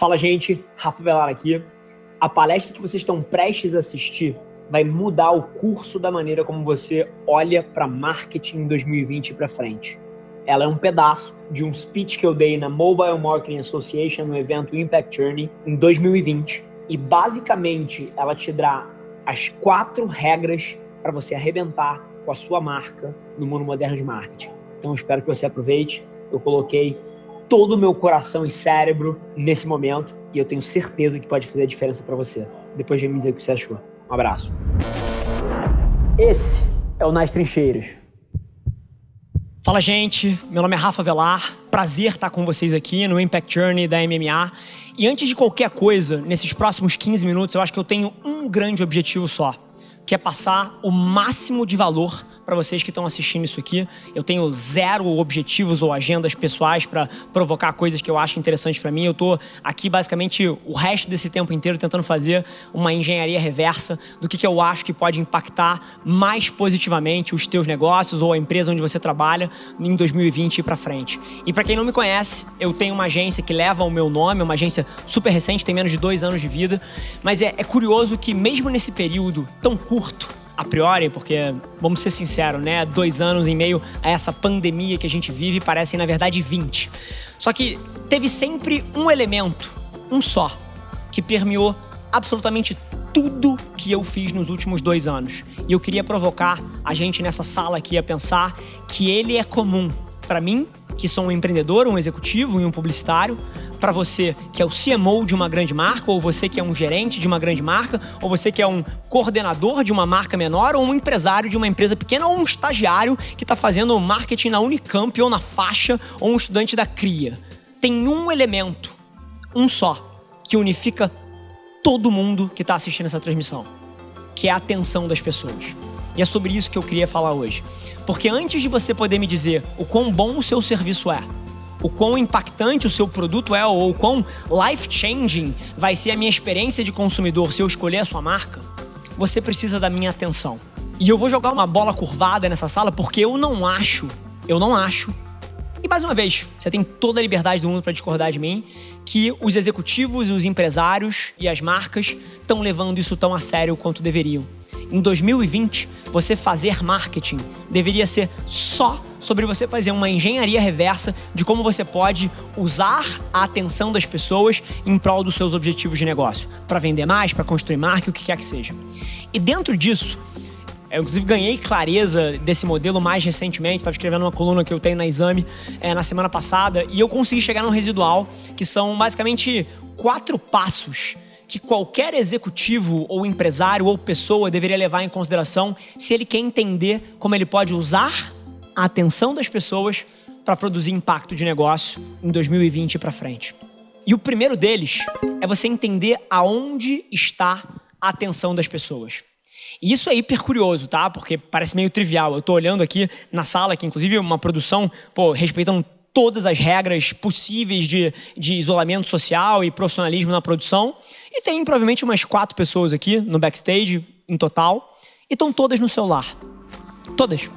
Fala, gente. Rafa Velar aqui. A palestra que vocês estão prestes a assistir vai mudar o curso da maneira como você olha para marketing em 2020 para frente. Ela é um pedaço de um speech que eu dei na Mobile Marketing Association no evento Impact Journey em 2020 e basicamente ela te dá as quatro regras para você arrebentar com a sua marca no mundo moderno de marketing. Então espero que você aproveite. Eu coloquei todo o meu coração e cérebro nesse momento e eu tenho certeza que pode fazer a diferença para você. Depois de me dizer o que você achou. Um abraço. Esse é o Nas Trincheiras. Fala, gente. Meu nome é Rafa Velar. Prazer estar com vocês aqui no Impact Journey da MMA. E antes de qualquer coisa, nesses próximos 15 minutos, eu acho que eu tenho um grande objetivo só, que é passar o máximo de valor para vocês que estão assistindo isso aqui. Eu tenho zero objetivos ou agendas pessoais para provocar coisas que eu acho interessantes para mim. Eu estou aqui basicamente o resto desse tempo inteiro tentando fazer uma engenharia reversa do que, que eu acho que pode impactar mais positivamente os teus negócios ou a empresa onde você trabalha em 2020 e para frente. E para quem não me conhece, eu tenho uma agência que leva o meu nome, é uma agência super recente, tem menos de dois anos de vida, mas é, é curioso que mesmo nesse período tão curto a priori, porque, vamos ser sinceros, né? Dois anos em meio a essa pandemia que a gente vive parecem, na verdade, 20. Só que teve sempre um elemento, um só, que permeou absolutamente tudo que eu fiz nos últimos dois anos. E eu queria provocar a gente nessa sala aqui a pensar que ele é comum para mim que sou um empreendedor, um executivo e um publicitário, para você que é o CMO de uma grande marca, ou você que é um gerente de uma grande marca, ou você que é um coordenador de uma marca menor, ou um empresário de uma empresa pequena, ou um estagiário que está fazendo marketing na Unicamp ou na faixa, ou um estudante da CRIA. Tem um elemento, um só, que unifica todo mundo que está assistindo essa transmissão, que é a atenção das pessoas. E é sobre isso que eu queria falar hoje. Porque antes de você poder me dizer o quão bom o seu serviço é, o quão impactante o seu produto é ou o quão life-changing vai ser a minha experiência de consumidor se eu escolher a sua marca, você precisa da minha atenção. E eu vou jogar uma bola curvada nessa sala porque eu não acho, eu não acho. E mais uma vez, você tem toda a liberdade do mundo para discordar de mim, que os executivos, os empresários e as marcas estão levando isso tão a sério quanto deveriam em 2020, você fazer marketing deveria ser só sobre você fazer uma engenharia reversa de como você pode usar a atenção das pessoas em prol dos seus objetivos de negócio, para vender mais, para construir marca, o que quer que seja. E dentro disso, eu, inclusive, ganhei clareza desse modelo mais recentemente. Estava escrevendo uma coluna que eu tenho na Exame é, na semana passada e eu consegui chegar no residual, que são basicamente quatro passos que qualquer executivo ou empresário ou pessoa deveria levar em consideração se ele quer entender como ele pode usar a atenção das pessoas para produzir impacto de negócio em 2020 para frente. E o primeiro deles é você entender aonde está a atenção das pessoas. E isso é hiper curioso, tá? Porque parece meio trivial. Eu tô olhando aqui na sala, que inclusive é uma produção, pô, respeitando todas as regras possíveis de, de isolamento social e profissionalismo na produção. E tem provavelmente umas quatro pessoas aqui no backstage, em total, e estão todas no celular. Todas.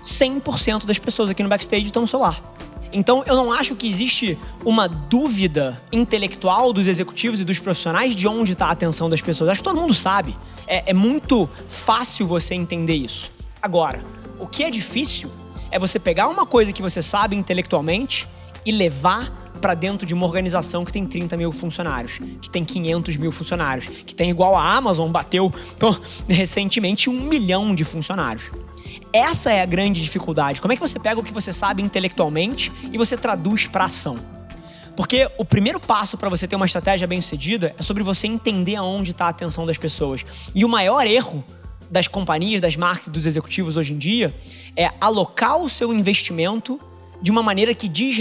100% das pessoas aqui no backstage estão no celular. Então, eu não acho que existe uma dúvida intelectual dos executivos e dos profissionais de onde está a atenção das pessoas. Acho que todo mundo sabe. É, é muito fácil você entender isso. Agora, o que é difícil é você pegar uma coisa que você sabe intelectualmente e levar para dentro de uma organização que tem 30 mil funcionários, que tem 500 mil funcionários, que tem igual a Amazon, bateu recentemente um milhão de funcionários. Essa é a grande dificuldade. Como é que você pega o que você sabe intelectualmente e você traduz para ação? Porque o primeiro passo para você ter uma estratégia bem sucedida é sobre você entender aonde está a atenção das pessoas. E o maior erro das companhias, das marcas e dos executivos hoje em dia é alocar o seu investimento de uma maneira que diz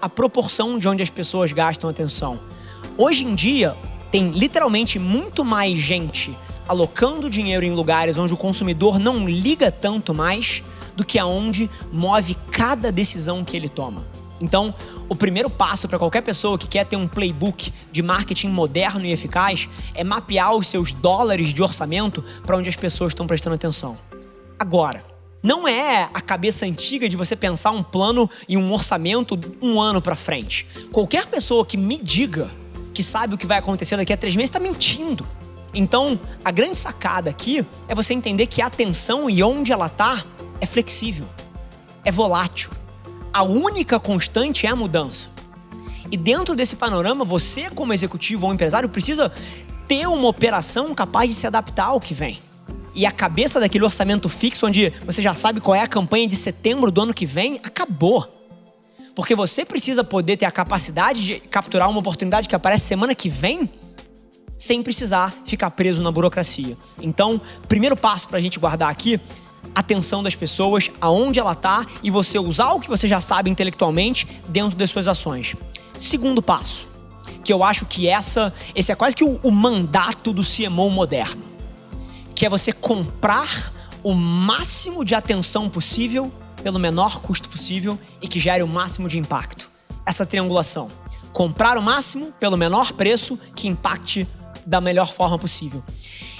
à proporção de onde as pessoas gastam atenção. Hoje em dia, tem literalmente muito mais gente alocando dinheiro em lugares onde o consumidor não liga tanto mais do que aonde move cada decisão que ele toma. Então, o primeiro passo para qualquer pessoa que quer ter um playbook de marketing moderno e eficaz é mapear os seus dólares de orçamento para onde as pessoas estão prestando atenção. Agora, não é a cabeça antiga de você pensar um plano e um orçamento um ano para frente. Qualquer pessoa que me diga que sabe o que vai acontecer daqui a três meses, está mentindo. Então, a grande sacada aqui é você entender que a atenção e onde ela está é flexível, é volátil. A única constante é a mudança. E dentro desse panorama, você, como executivo ou empresário, precisa ter uma operação capaz de se adaptar ao que vem. E a cabeça daquele orçamento fixo, onde você já sabe qual é a campanha de setembro do ano que vem, acabou. Porque você precisa poder ter a capacidade de capturar uma oportunidade que aparece semana que vem sem precisar ficar preso na burocracia. Então, primeiro passo para a gente guardar aqui atenção das pessoas, aonde ela está e você usar o que você já sabe intelectualmente dentro das suas ações. Segundo passo, que eu acho que essa, esse é quase que o, o mandato do CMO moderno, que é você comprar o máximo de atenção possível pelo menor custo possível e que gere o máximo de impacto. Essa triangulação. Comprar o máximo pelo menor preço que impacte da melhor forma possível.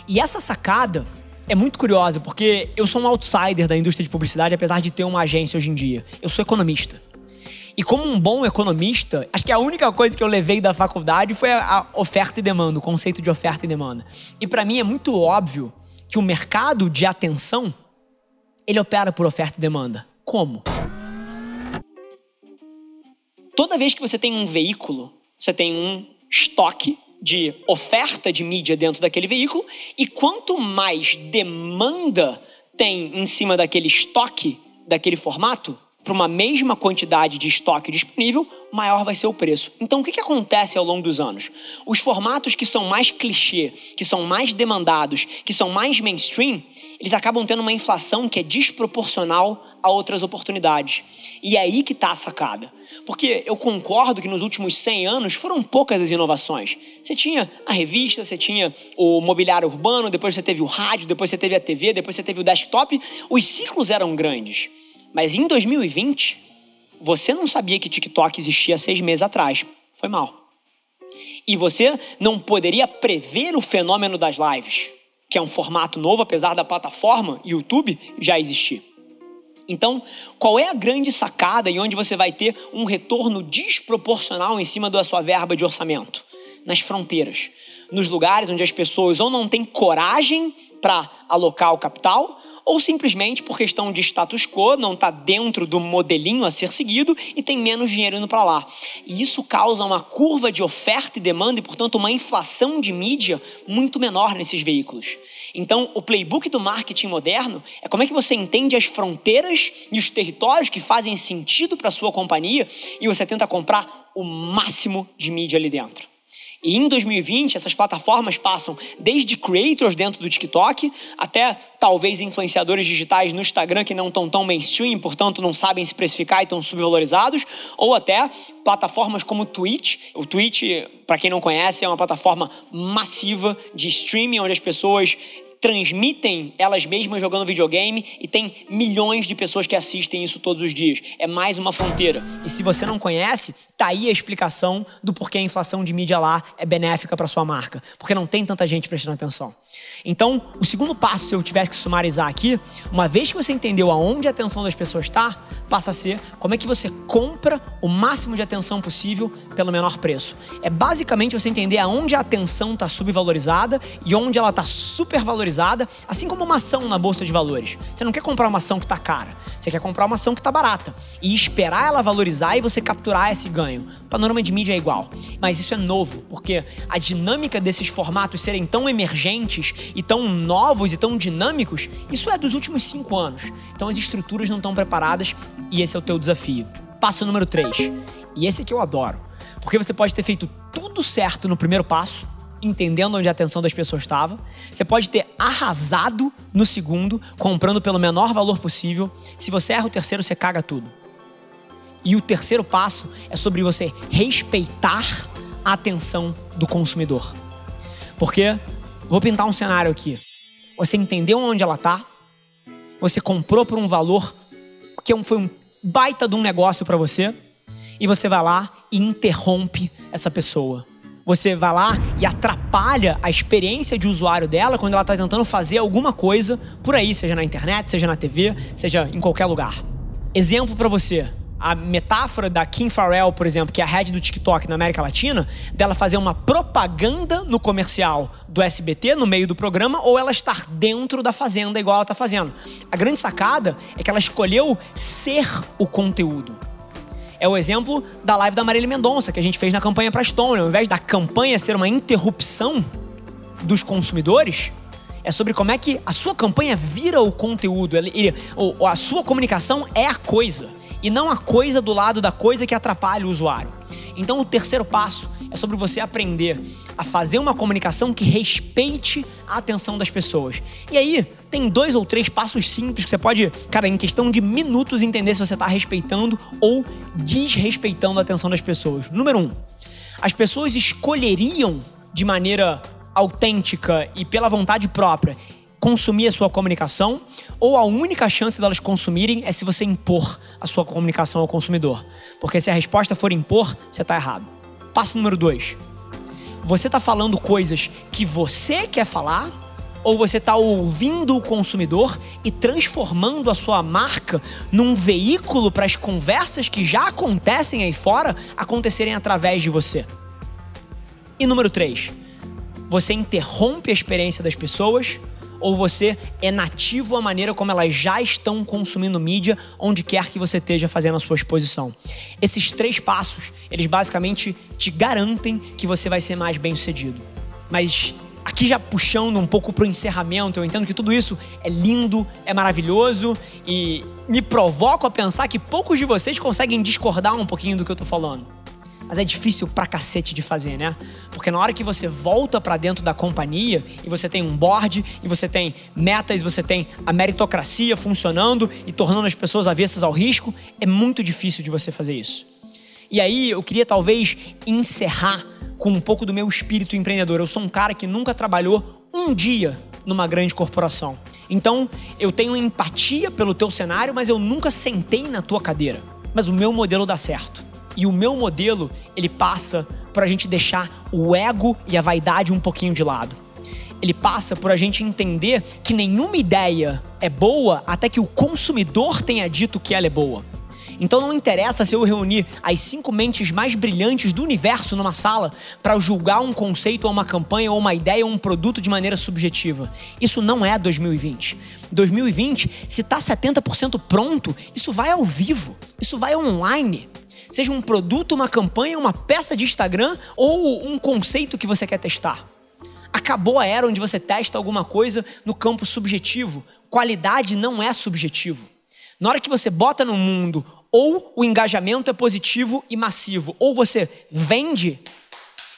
E essa sacada é muito curiosa, porque eu sou um outsider da indústria de publicidade, apesar de ter uma agência hoje em dia. Eu sou economista. E como um bom economista, acho que a única coisa que eu levei da faculdade foi a oferta e demanda, o conceito de oferta e demanda. E para mim é muito óbvio que o mercado de atenção ele opera por oferta e demanda. Como? Toda vez que você tem um veículo, você tem um estoque de oferta de mídia dentro daquele veículo, e quanto mais demanda tem em cima daquele estoque, daquele formato, para uma mesma quantidade de estoque disponível, maior vai ser o preço. Então, o que, que acontece ao longo dos anos? Os formatos que são mais clichê, que são mais demandados, que são mais mainstream, eles acabam tendo uma inflação que é desproporcional a outras oportunidades. E é aí que está a sacada. Porque eu concordo que nos últimos 100 anos foram poucas as inovações. Você tinha a revista, você tinha o mobiliário urbano, depois você teve o rádio, depois você teve a TV, depois você teve o desktop. Os ciclos eram grandes. Mas em 2020, você não sabia que TikTok existia seis meses atrás. Foi mal. E você não poderia prever o fenômeno das lives, que é um formato novo, apesar da plataforma YouTube já existir. Então, qual é a grande sacada e onde você vai ter um retorno desproporcional em cima da sua verba de orçamento? Nas fronteiras. Nos lugares onde as pessoas ou não têm coragem para alocar o capital, ou simplesmente por questão de status quo, não está dentro do modelinho a ser seguido e tem menos dinheiro indo para lá. E isso causa uma curva de oferta e demanda e, portanto, uma inflação de mídia muito menor nesses veículos. Então, o playbook do marketing moderno é como é que você entende as fronteiras e os territórios que fazem sentido para sua companhia e você tenta comprar o máximo de mídia ali dentro. E em 2020, essas plataformas passam desde creators dentro do TikTok até talvez influenciadores digitais no Instagram que não estão tão mainstream, portanto não sabem se precificar e estão subvalorizados, ou até plataformas como o Twitch. O Twitch, para quem não conhece, é uma plataforma massiva de streaming onde as pessoas transmitem elas mesmas jogando videogame e tem milhões de pessoas que assistem isso todos os dias. É mais uma fronteira. E se você não conhece, tá aí a explicação do porquê a inflação de mídia lá é benéfica para sua marca, porque não tem tanta gente prestando atenção. Então, o segundo passo, se eu tivesse que sumarizar aqui, uma vez que você entendeu aonde a atenção das pessoas está, passa a ser como é que você compra o máximo de atenção possível pelo menor preço. É basicamente você entender aonde a atenção está subvalorizada e onde ela está supervalorizada, assim como uma ação na bolsa de valores. Você não quer comprar uma ação que está cara, você quer comprar uma ação que está barata e esperar ela valorizar e você capturar esse ganho. O panorama de mídia é igual, mas isso é novo, porque a dinâmica desses formatos serem tão emergentes e tão novos e tão dinâmicos, isso é dos últimos cinco anos. Então as estruturas não estão preparadas e esse é o teu desafio. Passo número 3. E esse que eu adoro. Porque você pode ter feito tudo certo no primeiro passo, entendendo onde a atenção das pessoas estava. Você pode ter arrasado no segundo, comprando pelo menor valor possível. Se você erra o terceiro, você caga tudo. E o terceiro passo é sobre você respeitar a atenção do consumidor. Porque Vou pintar um cenário aqui. Você entendeu onde ela está? Você comprou por um valor que foi um baita de um negócio para você e você vai lá e interrompe essa pessoa. Você vai lá e atrapalha a experiência de usuário dela quando ela está tentando fazer alguma coisa por aí, seja na internet, seja na TV, seja em qualquer lugar. Exemplo para você: a metáfora da Kim Farrell, por exemplo, que é a head do TikTok na América Latina, dela fazer uma propaganda no comercial do SBT, no meio do programa, ou ela estar dentro da fazenda igual ela está fazendo. A grande sacada é que ela escolheu ser o conteúdo. É o exemplo da live da Marília Mendonça, que a gente fez na campanha para Stone. Ao invés da campanha ser uma interrupção dos consumidores, é sobre como é que a sua campanha vira o conteúdo. Ele, ele, a sua comunicação é a coisa e não a coisa do lado da coisa que atrapalha o usuário. Então, o terceiro passo é sobre você aprender a fazer uma comunicação que respeite a atenção das pessoas. E aí, tem dois ou três passos simples que você pode, cara, em questão de minutos, entender se você está respeitando ou desrespeitando a atenção das pessoas. Número um, as pessoas escolheriam de maneira autêntica e pela vontade própria consumir a sua comunicação, ou a única chance delas consumirem é se você impor a sua comunicação ao consumidor. Porque se a resposta for impor, você está errado. Passo número dois. Você está falando coisas que você quer falar, ou você está ouvindo o consumidor e transformando a sua marca num veículo para as conversas que já acontecem aí fora acontecerem através de você. E número 3, você interrompe a experiência das pessoas ou você é nativo à maneira como elas já estão consumindo mídia, onde quer que você esteja fazendo a sua exposição. Esses três passos, eles basicamente te garantem que você vai ser mais bem sucedido. Mas aqui já puxando um pouco para o encerramento, eu entendo que tudo isso é lindo, é maravilhoso e me provoco a pensar que poucos de vocês conseguem discordar um pouquinho do que eu estou falando. Mas é difícil pra cacete de fazer, né? Porque na hora que você volta para dentro da companhia e você tem um board, e você tem metas, você tem a meritocracia funcionando e tornando as pessoas avessas ao risco, é muito difícil de você fazer isso. E aí eu queria talvez encerrar com um pouco do meu espírito empreendedor. Eu sou um cara que nunca trabalhou um dia numa grande corporação. Então, eu tenho empatia pelo teu cenário, mas eu nunca sentei na tua cadeira. Mas o meu modelo dá certo. E o meu modelo, ele passa por a gente deixar o ego e a vaidade um pouquinho de lado. Ele passa por a gente entender que nenhuma ideia é boa até que o consumidor tenha dito que ela é boa. Então não interessa se eu reunir as cinco mentes mais brilhantes do universo numa sala para julgar um conceito ou uma campanha ou uma ideia ou um produto de maneira subjetiva. Isso não é 2020. 2020, se está 70% pronto, isso vai ao vivo, isso vai online seja um produto, uma campanha, uma peça de Instagram ou um conceito que você quer testar. Acabou a era onde você testa alguma coisa no campo subjetivo. Qualidade não é subjetivo. Na hora que você bota no mundo, ou o engajamento é positivo e massivo, ou você vende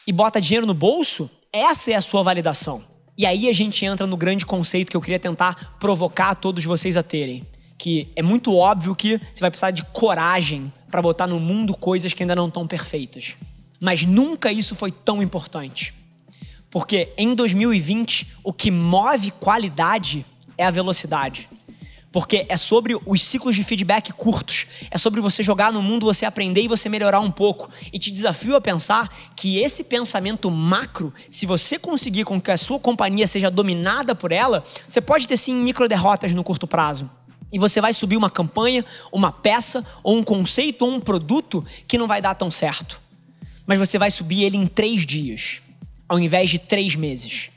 e bota dinheiro no bolso, essa é a sua validação. E aí a gente entra no grande conceito que eu queria tentar provocar todos vocês a terem que é muito óbvio que você vai precisar de coragem para botar no mundo coisas que ainda não estão perfeitas. Mas nunca isso foi tão importante. Porque em 2020, o que move qualidade é a velocidade. Porque é sobre os ciclos de feedback curtos. É sobre você jogar no mundo, você aprender e você melhorar um pouco. E te desafio a pensar que esse pensamento macro, se você conseguir com que a sua companhia seja dominada por ela, você pode ter sim micro derrotas no curto prazo. E você vai subir uma campanha, uma peça, ou um conceito, ou um produto que não vai dar tão certo. Mas você vai subir ele em três dias, ao invés de três meses.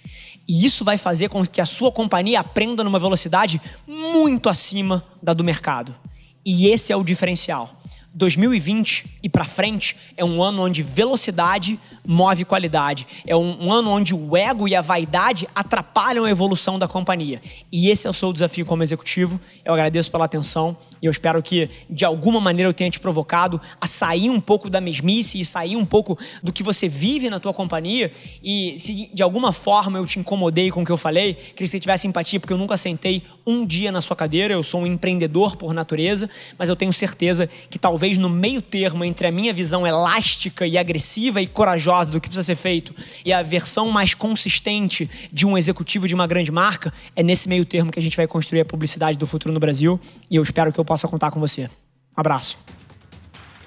E isso vai fazer com que a sua companhia aprenda numa velocidade muito acima da do mercado. E esse é o diferencial. 2020 e para frente é um ano onde velocidade move qualidade. É um, um, ano onde o ego e a vaidade atrapalham a evolução da companhia. E esse é o seu desafio como executivo. Eu agradeço pela atenção e eu espero que de alguma maneira eu tenha te provocado a sair um pouco da mesmice e sair um pouco do que você vive na tua companhia. E se de alguma forma eu te incomodei com o que eu falei, queria que você tivesse empatia porque eu nunca sentei um dia na sua cadeira. Eu sou um empreendedor por natureza, mas eu tenho certeza que talvez talvez no meio termo entre a minha visão elástica e agressiva e corajosa do que precisa ser feito e a versão mais consistente de um executivo de uma grande marca, é nesse meio termo que a gente vai construir a publicidade do futuro no Brasil e eu espero que eu possa contar com você. Abraço.